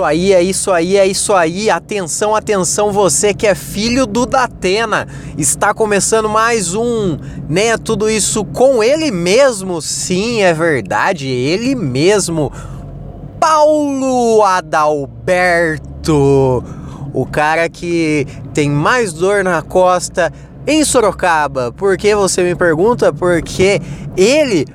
isso aí, é isso aí, é isso aí. Atenção, atenção, você que é filho do Datena. Está começando mais um, né? Tudo isso com ele mesmo. Sim, é verdade, ele mesmo. Paulo Adalberto. O cara que tem mais dor na costa em Sorocaba. Por que você me pergunta? Porque ele,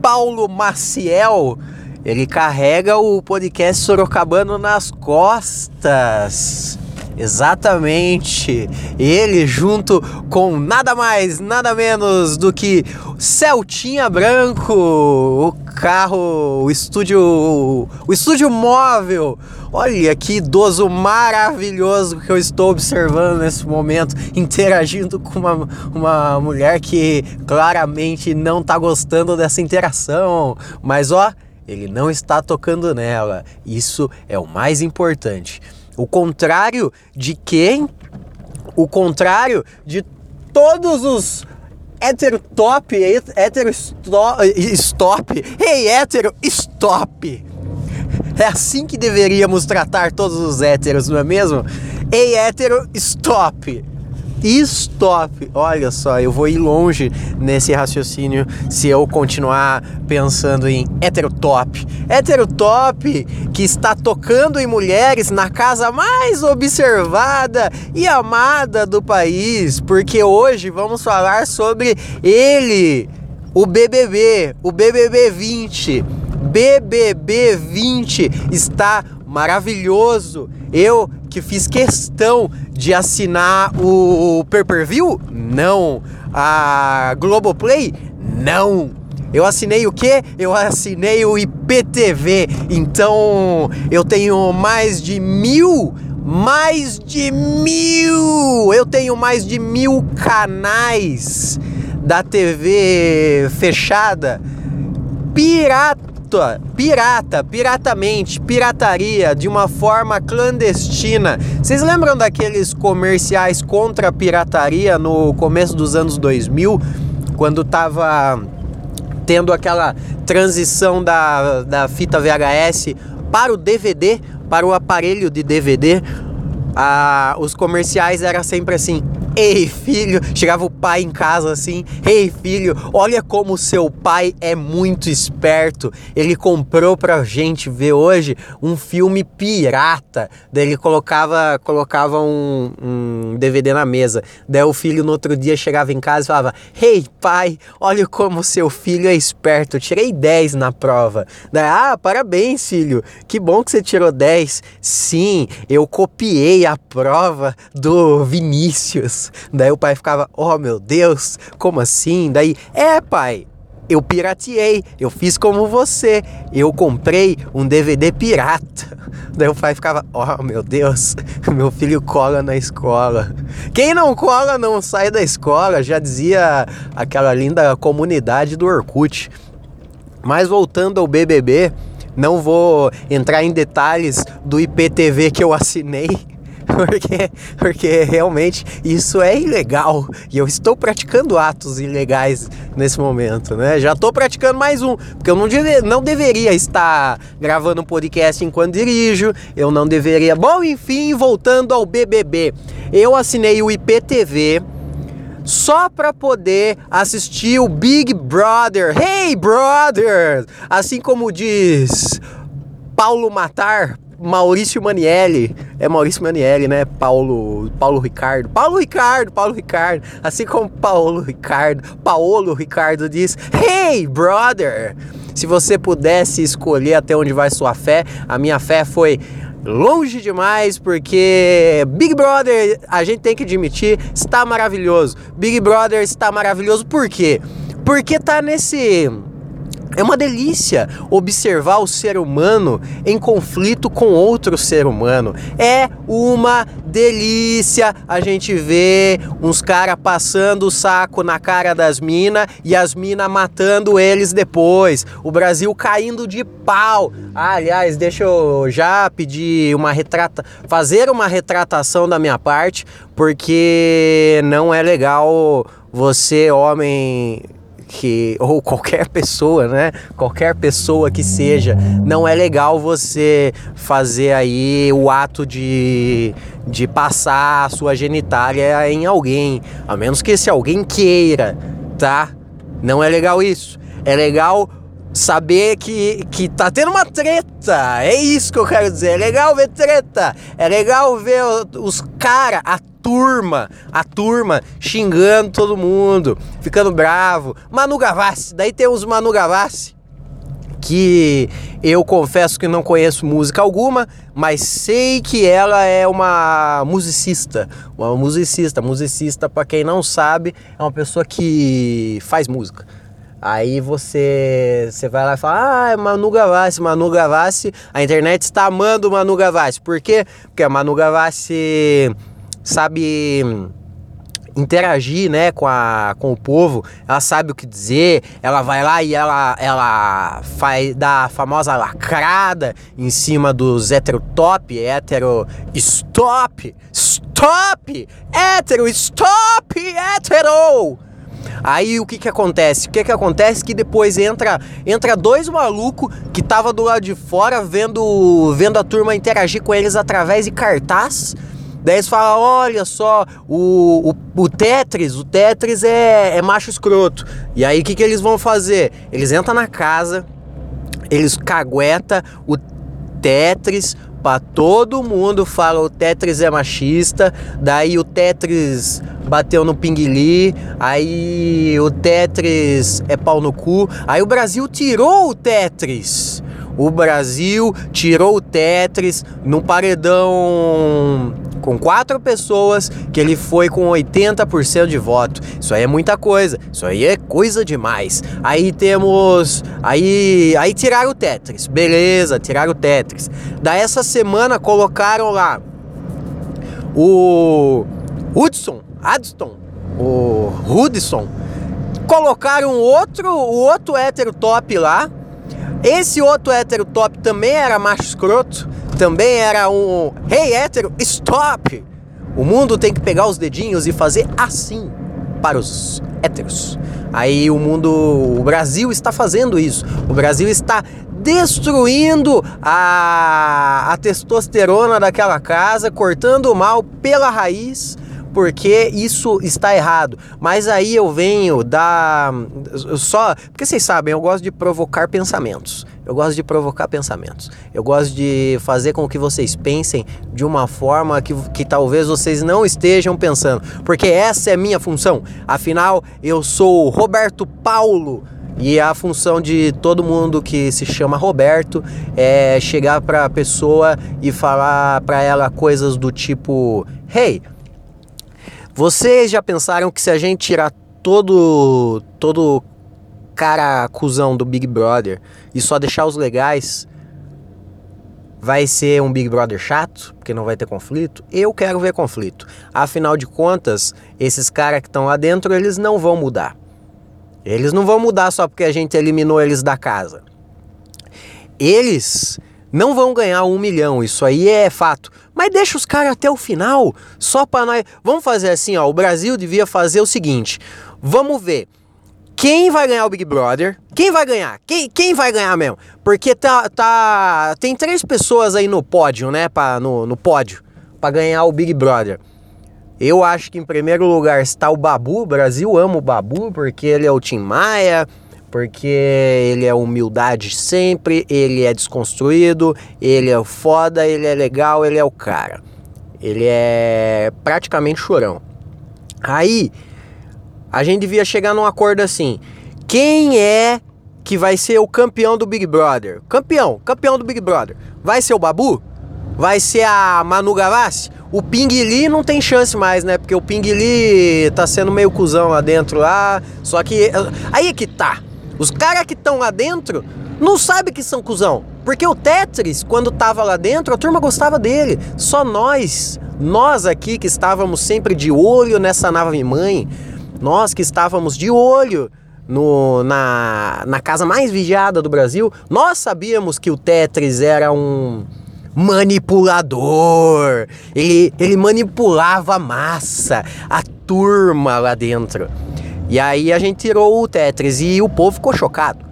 Paulo Maciel, ele carrega o podcast Sorocabano nas costas. Exatamente. Ele junto com nada mais, nada menos do que Celtinha Branco, o carro, o estúdio, o estúdio móvel. Olha que idoso maravilhoso que eu estou observando nesse momento, interagindo com uma, uma mulher que claramente não está gostando dessa interação. Mas ó, ele não está tocando nela. Isso é o mais importante. O contrário de quem? O contrário de todos os hétero top, hétero stop, hey hétero stop. É assim que deveríamos tratar todos os héteros, não é mesmo? Ei hétero stop. Stop! Olha só, eu vou ir longe nesse raciocínio se eu continuar pensando em heterotop. Heterotop que está tocando em mulheres na casa mais observada e amada do país, porque hoje vamos falar sobre ele, o BBB, o BBB 20. BBB 20 está maravilhoso. Eu que fiz questão de assinar o pay-per-view? Não. A Globoplay? Não. Eu assinei o quê? Eu assinei o IPTV. Então eu tenho mais de mil. Mais de mil! Eu tenho mais de mil canais da TV fechada pirata pirata, pirata, piratamente, pirataria de uma forma clandestina. Vocês lembram daqueles comerciais contra a pirataria no começo dos anos 2000, quando tava tendo aquela transição da, da fita VHS para o DVD, para o aparelho de DVD? Ah, os comerciais era sempre assim: Ei, filho, chegava o pai em casa assim: Ei, filho, olha como seu pai é muito esperto. Ele comprou pra gente ver hoje um filme pirata. Daí ele colocava, colocava um, um DVD na mesa. Daí o filho no outro dia chegava em casa e falava: Ei, pai, olha como seu filho é esperto. tirei 10 na prova. Daí, ah, parabéns, filho. Que bom que você tirou 10. Sim, eu copiei a prova do Vinícius. Daí o pai ficava, oh meu Deus, como assim? Daí, é pai, eu pirateei, eu fiz como você, eu comprei um DVD pirata. Daí o pai ficava, oh meu Deus, meu filho cola na escola. Quem não cola não sai da escola, já dizia aquela linda comunidade do Orkut. Mas voltando ao BBB, não vou entrar em detalhes do IPTV que eu assinei porque, porque realmente isso é ilegal e eu estou praticando atos ilegais nesse momento, né? Já estou praticando mais um, porque eu não, deve, não deveria estar gravando um podcast enquanto dirijo, eu não deveria. Bom, enfim, voltando ao BBB, eu assinei o IPTV só para poder assistir o Big Brother. Hey, brother! Assim como diz Paulo Matar, Maurício Manielli. É Maurício Manielli, né? Paulo, Paulo Ricardo. Paulo Ricardo, Paulo Ricardo. Assim como Paulo Ricardo, Paulo Ricardo diz: Hey, brother! Se você pudesse escolher até onde vai sua fé, a minha fé foi longe demais, porque Big Brother, a gente tem que admitir, está maravilhoso. Big Brother está maravilhoso por quê? Porque tá nesse é uma delícia observar o ser humano em conflito com outro ser humano. É uma delícia a gente ver uns caras passando o saco na cara das minas e as minas matando eles depois. O Brasil caindo de pau. Ah, aliás, deixa eu já pedir uma retrata, fazer uma retratação da minha parte, porque não é legal você, homem que ou qualquer pessoa, né? Qualquer pessoa que seja, não é legal você fazer aí o ato de, de passar a sua genitália em alguém, a menos que esse alguém queira, tá? Não é legal isso. É legal saber que, que tá tendo uma treta. É isso que eu quero dizer. É legal ver treta. É legal ver os caras, a turma, a turma xingando todo mundo, ficando bravo. Manu Gavassi, daí temos Manu Gavassi, que eu confesso que não conheço música alguma, mas sei que ela é uma musicista, uma musicista, musicista para quem não sabe, é uma pessoa que faz música. Aí você, você vai lá e fala, ah, é Manu Gavassi, Manu Gavassi, a internet está amando Manu Gavassi. Por quê? Porque a Manu Gavassi sabe interagir, né, com, a, com o povo, ela sabe o que dizer, ela vai lá e ela, ela faz da famosa lacrada em cima dos hétero top, hétero stop, stop, hétero, stop, hétero. Aí o que que acontece? O que que acontece que depois entra entra dois malucos que tava do lado de fora vendo vendo a turma interagir com eles através de cartaz Daí eles falam, olha só, o, o, o Tetris, o Tetris é, é macho escroto. E aí o que, que eles vão fazer? Eles entram na casa, eles cagueta o Tetris para todo mundo, fala o Tetris é machista, daí o Tetris bateu no pinguili, aí o Tetris é pau no cu, aí o Brasil tirou o Tetris. O Brasil tirou o Tetris num paredão com quatro pessoas que ele foi com 80% de voto. Isso aí é muita coisa. Isso aí é coisa demais. Aí temos. Aí, aí tiraram o Tetris. Beleza, tiraram o Tetris. Da essa semana colocaram lá o Hudson, Adston, o Hudson. Colocaram outro, o outro hétero top lá. Esse outro hétero top também era macho escroto também era um Hey hétero, stop! O mundo tem que pegar os dedinhos e fazer assim para os héteros. Aí o mundo, o Brasil está fazendo isso. O Brasil está destruindo a, a testosterona daquela casa, cortando o mal pela raiz porque isso está errado. Mas aí eu venho da só, porque vocês sabem, eu gosto de provocar pensamentos. Eu gosto de provocar pensamentos. Eu gosto de fazer com que vocês pensem de uma forma que, que talvez vocês não estejam pensando, porque essa é minha função. Afinal, eu sou Roberto Paulo. E a função de todo mundo que se chama Roberto é chegar para a pessoa e falar para ela coisas do tipo: "Hey, vocês já pensaram que se a gente tirar todo todo cara cuzão do Big Brother e só deixar os legais, vai ser um Big Brother chato, porque não vai ter conflito? Eu quero ver conflito. Afinal de contas, esses caras que estão lá dentro, eles não vão mudar. Eles não vão mudar só porque a gente eliminou eles da casa. Eles não vão ganhar um milhão, isso aí é fato. Mas deixa os caras até o final, só para nós. Vamos fazer assim, ó. O Brasil devia fazer o seguinte: vamos ver. Quem vai ganhar o Big Brother? Quem vai ganhar? Quem, quem vai ganhar mesmo? Porque tá, tá, tem três pessoas aí no pódio, né? Pra, no, no pódio, para ganhar o Big Brother. Eu acho que em primeiro lugar está o Babu. O Brasil ama o Babu porque ele é o Tim Maia porque ele é humildade sempre, ele é desconstruído, ele é foda, ele é legal, ele é o cara. Ele é praticamente chorão. Aí a gente devia chegar num acordo assim: quem é que vai ser o campeão do Big Brother? Campeão, campeão do Big Brother. Vai ser o Babu? Vai ser a Manu Gavassi? O Pinguili não tem chance mais, né? Porque o Pinguili tá sendo meio cuzão lá dentro lá. Só que. Aí é que tá. Os caras que estão lá dentro não sabem que são cuzão. Porque o Tetris, quando tava lá dentro, a turma gostava dele. Só nós, nós aqui que estávamos sempre de olho nessa nave mãe, nós que estávamos de olho no, na, na casa mais vigiada do Brasil, nós sabíamos que o Tetris era um manipulador. Ele, ele manipulava a massa, a turma lá dentro. E aí a gente tirou o Tetris e o povo ficou chocado.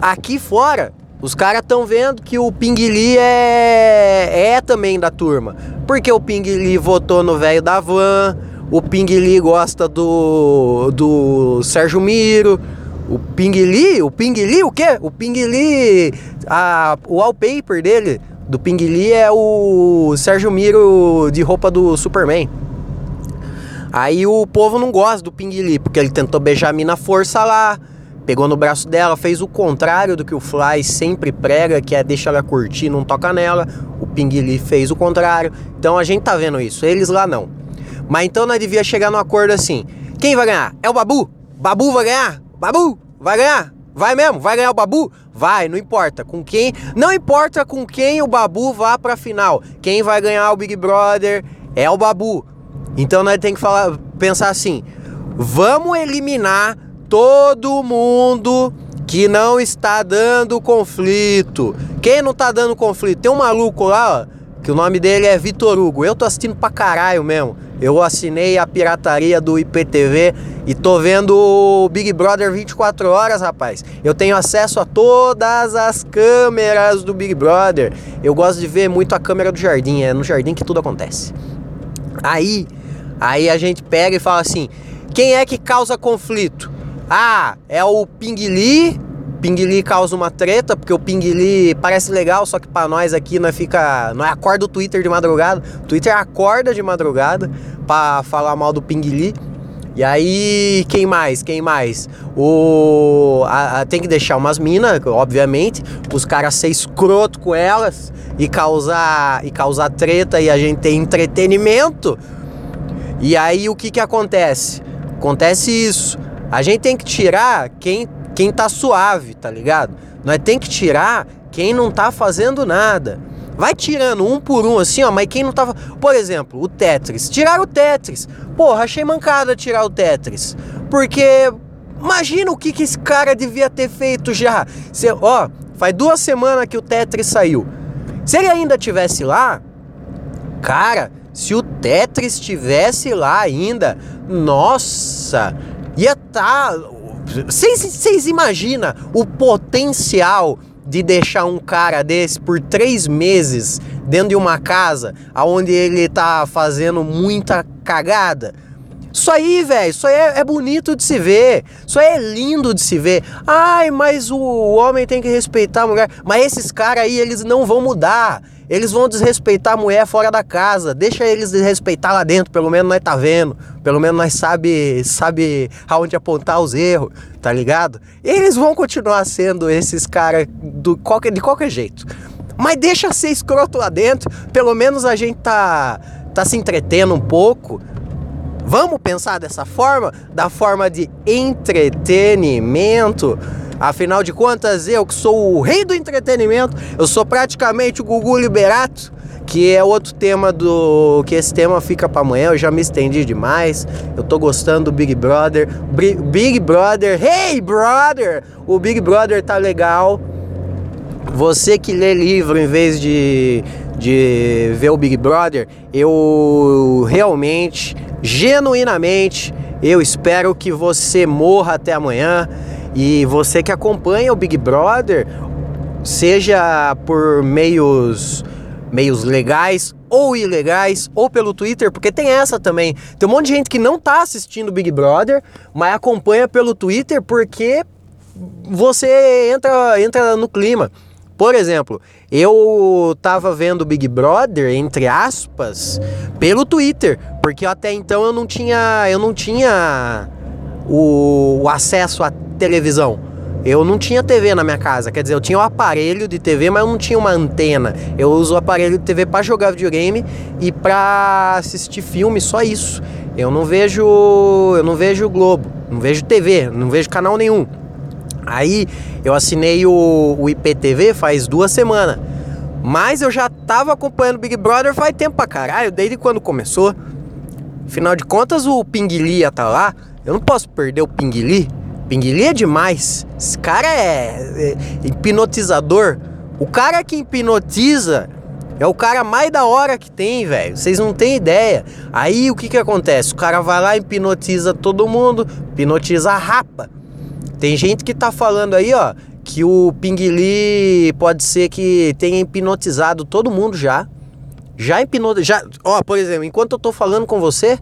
Aqui fora, os caras estão vendo que o Pinguili é, é também da turma. Porque o Pinguili votou no velho da van, o Pinguili gosta do, do Sérgio Miro. O Pinguili, o Pinguili o quê? O Pinguili, a, o wallpaper dele do Pinguili é o Sérgio Miro de roupa do Superman. Aí o povo não gosta do Pinguili, porque ele tentou beijar a mina força lá, pegou no braço dela, fez o contrário do que o Fly sempre prega, que é deixa ela curtir, não toca nela. O Pinguili fez o contrário. Então a gente tá vendo isso, eles lá não. Mas então nós devia chegar num acordo assim: quem vai ganhar? É o Babu? Babu vai ganhar? Babu vai ganhar? Vai mesmo? Vai ganhar o Babu? Vai, não importa com quem. Não importa com quem o Babu vá pra final. Quem vai ganhar o Big Brother é o Babu. Então nós tem que falar, pensar assim: vamos eliminar todo mundo que não está dando conflito. Quem não está dando conflito? Tem um maluco lá, ó, que o nome dele é Vitor Hugo. Eu tô assistindo pra caralho mesmo. Eu assinei a pirataria do IPTV e tô vendo o Big Brother 24 horas, rapaz. Eu tenho acesso a todas as câmeras do Big Brother. Eu gosto de ver muito a câmera do jardim, é no jardim que tudo acontece. Aí, aí a gente pega e fala assim: quem é que causa conflito? Ah, é o Pinguili. Pinguili causa uma treta, porque o Pinguili parece legal, só que para nós aqui nós fica. Nós acorda o Twitter de madrugada. O Twitter acorda de madrugada para falar mal do Pinguili. E aí, quem mais? Quem mais? O a, a, tem que deixar umas minas, obviamente, os caras ser escroto com elas e causar e causar treta e a gente ter entretenimento. E aí o que que acontece? Acontece isso. A gente tem que tirar quem, quem tá suave, tá ligado? Nós tem que tirar quem não tá fazendo nada. Vai tirando um por um assim, ó, mas quem não tava. Por exemplo, o Tetris. Tiraram o Tetris. Porra, achei mancada tirar o Tetris. Porque. Imagina o que, que esse cara devia ter feito já. Cê, ó, faz duas semanas que o Tetris saiu. Se ele ainda tivesse lá, cara, se o Tetris estivesse lá ainda, nossa, ia estar. Tá... Vocês imaginam o potencial de deixar um cara desse por três meses dentro de uma casa onde ele tá fazendo muita cagada? Isso aí, velho, isso aí é, é, bonito de se ver. Isso aí é lindo de se ver. Ai, mas o homem tem que respeitar a mulher. Mas esses caras aí, eles não vão mudar. Eles vão desrespeitar a mulher fora da casa. Deixa eles desrespeitar lá dentro, pelo menos nós tá vendo. Pelo menos nós sabe, sabe aonde apontar os erros, tá ligado? Eles vão continuar sendo esses caras de qualquer jeito. Mas deixa ser escroto lá dentro. Pelo menos a gente tá, tá se entretendo um pouco. Vamos pensar dessa forma? Da forma de entretenimento Afinal de contas, eu que sou o rei do entretenimento, eu sou praticamente o Gugu Liberato, que é outro tema do que esse tema fica para amanhã, eu já me estendi demais. Eu tô gostando do Big Brother. Big Brother, hey brother! O Big Brother tá legal. Você que lê livro em vez de, de ver o Big Brother, eu realmente, genuinamente, eu espero que você morra até amanhã. E você que acompanha o Big Brother, seja por meios meios legais ou ilegais, ou pelo Twitter, porque tem essa também. Tem um monte de gente que não tá assistindo Big Brother, mas acompanha pelo Twitter porque você entra, entra no clima. Por exemplo, eu tava vendo Big Brother, entre aspas, pelo Twitter, porque até então eu não tinha, eu não tinha o, o acesso a televisão. Eu não tinha TV na minha casa, quer dizer, eu tinha um aparelho de TV, mas eu não tinha uma antena. Eu uso o aparelho de TV para jogar videogame e para assistir filme, só isso. Eu não vejo, eu não vejo Globo, não vejo TV, não vejo canal nenhum. Aí eu assinei o, o IPTV faz duas semanas. Mas eu já tava acompanhando Big Brother faz tempo pra caralho, desde quando começou. Afinal de contas, o Pinguili tá lá. Eu não posso perder o Pinguili. Pinguili é demais. Esse cara é, é hipnotizador. O cara que hipnotiza É o cara mais da hora que tem, velho. Vocês não têm ideia. Aí o que que acontece? O cara vai lá, hipnotiza todo mundo, hipnotiza a rapa. Tem gente que tá falando aí, ó, que o Pinguili pode ser que tenha hipnotizado todo mundo já. Já hipnotizado. Já, ó, por exemplo, enquanto eu tô falando com você,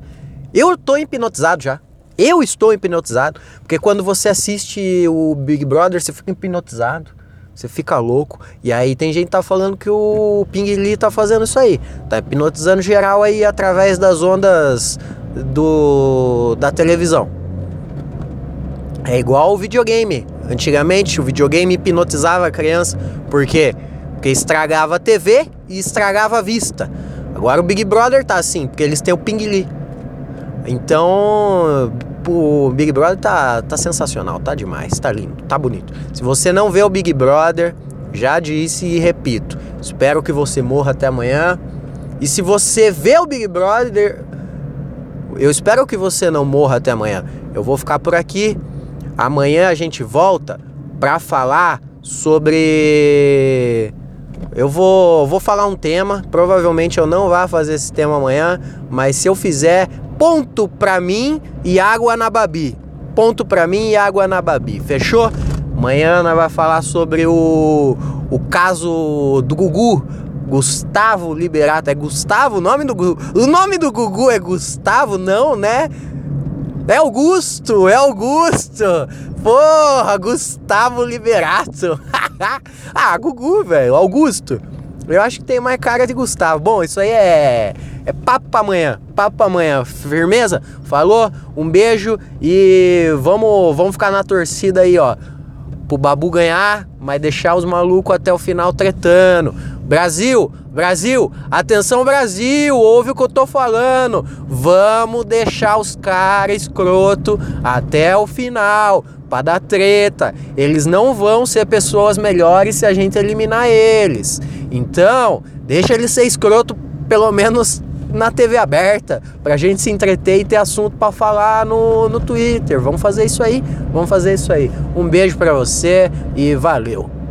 eu tô hipnotizado já. Eu estou hipnotizado. Porque quando você assiste o Big Brother, você fica hipnotizado. Você fica louco. E aí tem gente que tá falando que o Ping Lee tá fazendo isso aí. Tá hipnotizando geral aí através das ondas do da televisão. É igual o videogame. Antigamente o videogame hipnotizava a criança. Por quê? Porque estragava a TV e estragava a vista. Agora o Big Brother tá assim, porque eles têm o Ping Lee. Então, o Big Brother tá, tá sensacional, tá demais, tá lindo, tá bonito. Se você não vê o Big Brother, já disse e repito, espero que você morra até amanhã. E se você vê o Big Brother, eu espero que você não morra até amanhã. Eu vou ficar por aqui. Amanhã a gente volta para falar sobre eu vou, vou falar um tema, provavelmente eu não vá fazer esse tema amanhã, mas se eu fizer, ponto pra mim e água na babi. Ponto pra mim e água na babi, fechou? Amanhã nós vai falar sobre o, o caso do Gugu, Gustavo Liberato. É Gustavo o nome do Gugu? O nome do Gugu é Gustavo? Não, né? É Augusto, é Augusto. Porra, Gustavo Liberato. ah, Gugu, velho, Augusto. Eu acho que tem mais cara de Gustavo. Bom, isso aí é, é papo pra amanhã. Papo pra amanhã. Firmeza? Falou? Um beijo e vamos, vamos ficar na torcida aí, ó. Pro Babu ganhar, mas deixar os malucos até o final tretando. Brasil, Brasil, atenção Brasil, ouve o que eu tô falando. Vamos deixar os caras escroto até o final para dar treta. Eles não vão ser pessoas melhores se a gente eliminar eles. Então, deixa eles ser escroto pelo menos na TV aberta, pra gente se entreter e ter assunto para falar no, no Twitter. Vamos fazer isso aí, vamos fazer isso aí. Um beijo para você e valeu.